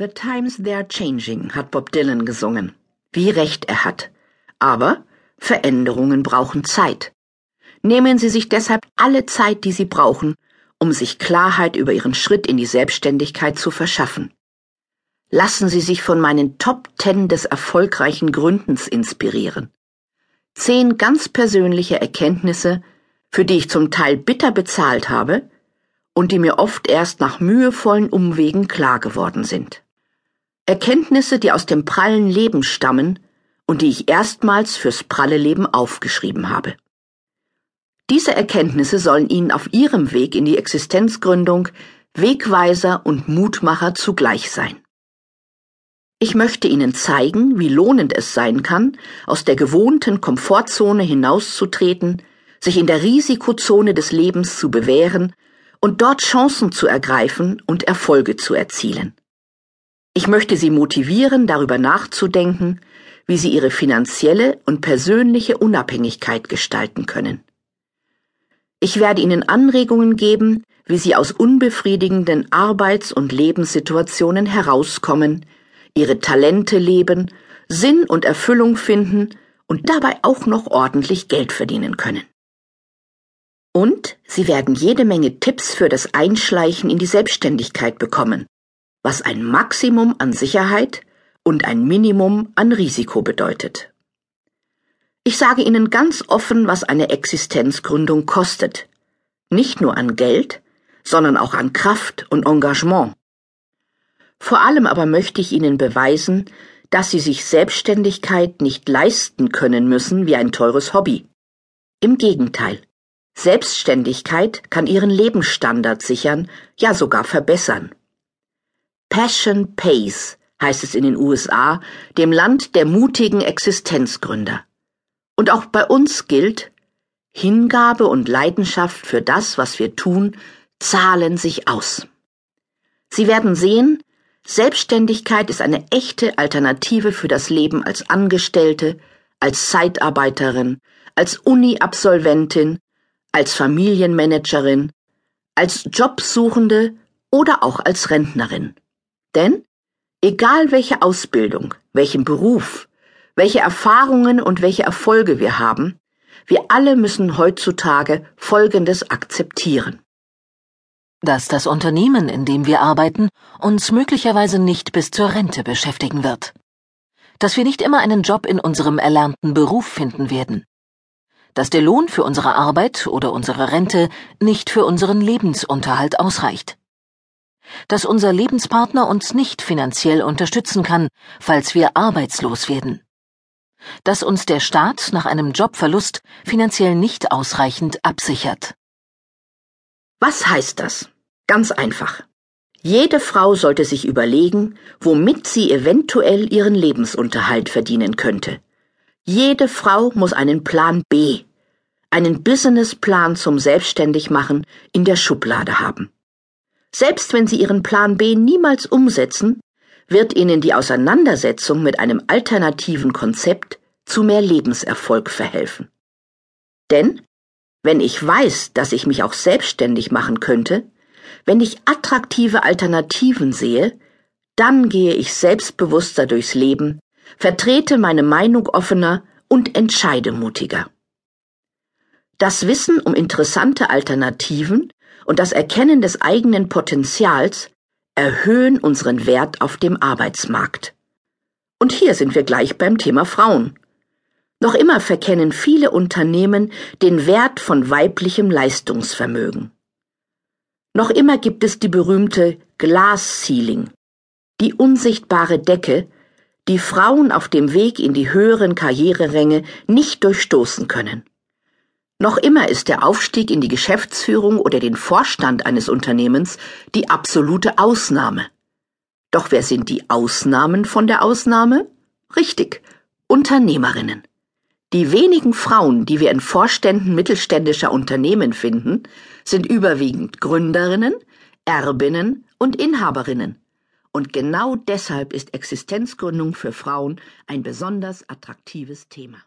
The times they're changing, hat Bob Dylan gesungen. Wie recht er hat. Aber Veränderungen brauchen Zeit. Nehmen Sie sich deshalb alle Zeit, die Sie brauchen, um sich Klarheit über Ihren Schritt in die Selbstständigkeit zu verschaffen. Lassen Sie sich von meinen Top Ten des erfolgreichen Gründens inspirieren. Zehn ganz persönliche Erkenntnisse, für die ich zum Teil bitter bezahlt habe und die mir oft erst nach mühevollen Umwegen klar geworden sind. Erkenntnisse, die aus dem prallen Leben stammen und die ich erstmals fürs pralle Leben aufgeschrieben habe. Diese Erkenntnisse sollen Ihnen auf Ihrem Weg in die Existenzgründung Wegweiser und Mutmacher zugleich sein. Ich möchte Ihnen zeigen, wie lohnend es sein kann, aus der gewohnten Komfortzone hinauszutreten, sich in der Risikozone des Lebens zu bewähren und dort Chancen zu ergreifen und Erfolge zu erzielen. Ich möchte Sie motivieren, darüber nachzudenken, wie Sie Ihre finanzielle und persönliche Unabhängigkeit gestalten können. Ich werde Ihnen Anregungen geben, wie Sie aus unbefriedigenden Arbeits- und Lebenssituationen herauskommen, Ihre Talente leben, Sinn und Erfüllung finden und dabei auch noch ordentlich Geld verdienen können. Und Sie werden jede Menge Tipps für das Einschleichen in die Selbstständigkeit bekommen was ein Maximum an Sicherheit und ein Minimum an Risiko bedeutet. Ich sage Ihnen ganz offen, was eine Existenzgründung kostet. Nicht nur an Geld, sondern auch an Kraft und Engagement. Vor allem aber möchte ich Ihnen beweisen, dass Sie sich Selbstständigkeit nicht leisten können müssen wie ein teures Hobby. Im Gegenteil. Selbstständigkeit kann Ihren Lebensstandard sichern, ja sogar verbessern. Passion Pays heißt es in den USA, dem Land der mutigen Existenzgründer. Und auch bei uns gilt, Hingabe und Leidenschaft für das, was wir tun, zahlen sich aus. Sie werden sehen, Selbstständigkeit ist eine echte Alternative für das Leben als Angestellte, als Zeitarbeiterin, als Uni-Absolventin, als Familienmanagerin, als Jobsuchende oder auch als Rentnerin. Denn egal welche Ausbildung, welchen Beruf, welche Erfahrungen und welche Erfolge wir haben, wir alle müssen heutzutage Folgendes akzeptieren. Dass das Unternehmen, in dem wir arbeiten, uns möglicherweise nicht bis zur Rente beschäftigen wird. Dass wir nicht immer einen Job in unserem erlernten Beruf finden werden. Dass der Lohn für unsere Arbeit oder unsere Rente nicht für unseren Lebensunterhalt ausreicht dass unser Lebenspartner uns nicht finanziell unterstützen kann, falls wir arbeitslos werden, dass uns der Staat nach einem Jobverlust finanziell nicht ausreichend absichert. Was heißt das? Ganz einfach. Jede Frau sollte sich überlegen, womit sie eventuell ihren Lebensunterhalt verdienen könnte. Jede Frau muss einen Plan B, einen Businessplan zum Selbstständigmachen in der Schublade haben. Selbst wenn Sie Ihren Plan B niemals umsetzen, wird Ihnen die Auseinandersetzung mit einem alternativen Konzept zu mehr Lebenserfolg verhelfen. Denn wenn ich weiß, dass ich mich auch selbstständig machen könnte, wenn ich attraktive Alternativen sehe, dann gehe ich selbstbewusster durchs Leben, vertrete meine Meinung offener und entscheide mutiger. Das Wissen um interessante Alternativen und das Erkennen des eigenen Potenzials erhöhen unseren Wert auf dem Arbeitsmarkt. Und hier sind wir gleich beim Thema Frauen. Noch immer verkennen viele Unternehmen den Wert von weiblichem Leistungsvermögen. Noch immer gibt es die berühmte Glass Ceiling, die unsichtbare Decke, die Frauen auf dem Weg in die höheren Karriereränge nicht durchstoßen können. Noch immer ist der Aufstieg in die Geschäftsführung oder den Vorstand eines Unternehmens die absolute Ausnahme. Doch wer sind die Ausnahmen von der Ausnahme? Richtig, Unternehmerinnen. Die wenigen Frauen, die wir in Vorständen mittelständischer Unternehmen finden, sind überwiegend Gründerinnen, Erbinnen und Inhaberinnen. Und genau deshalb ist Existenzgründung für Frauen ein besonders attraktives Thema.